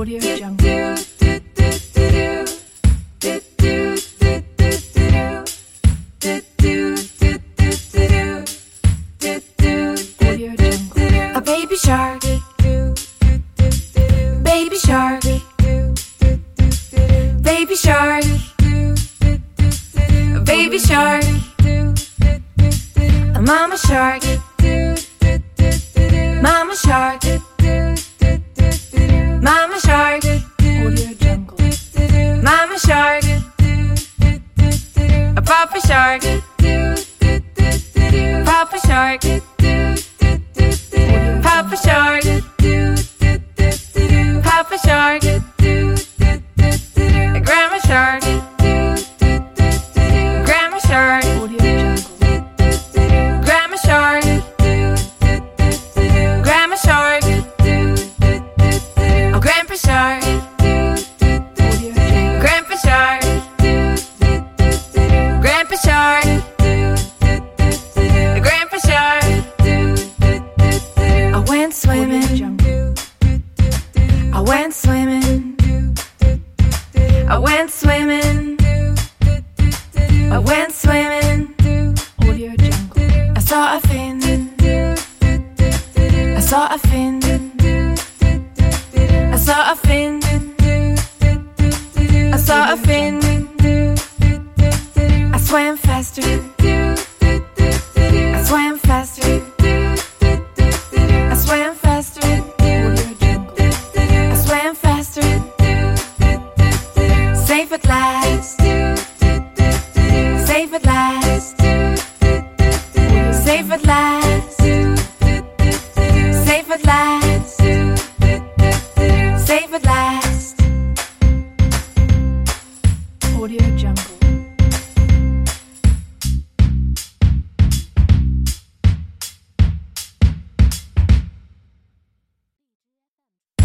Audio Jungle. A baby shark. Baby shark. Baby shark. Baby shark. A mama shark. Papa Shark. Papa Shark. saw a fin. I saw a fin. I saw a fin. I swam faster.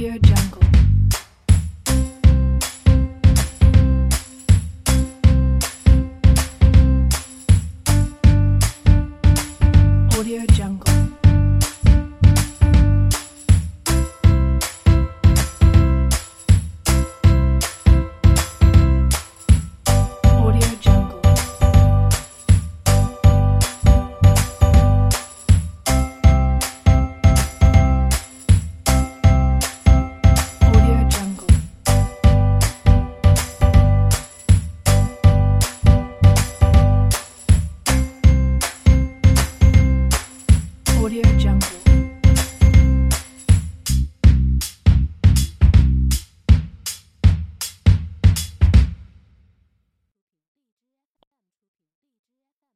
Your Jungle.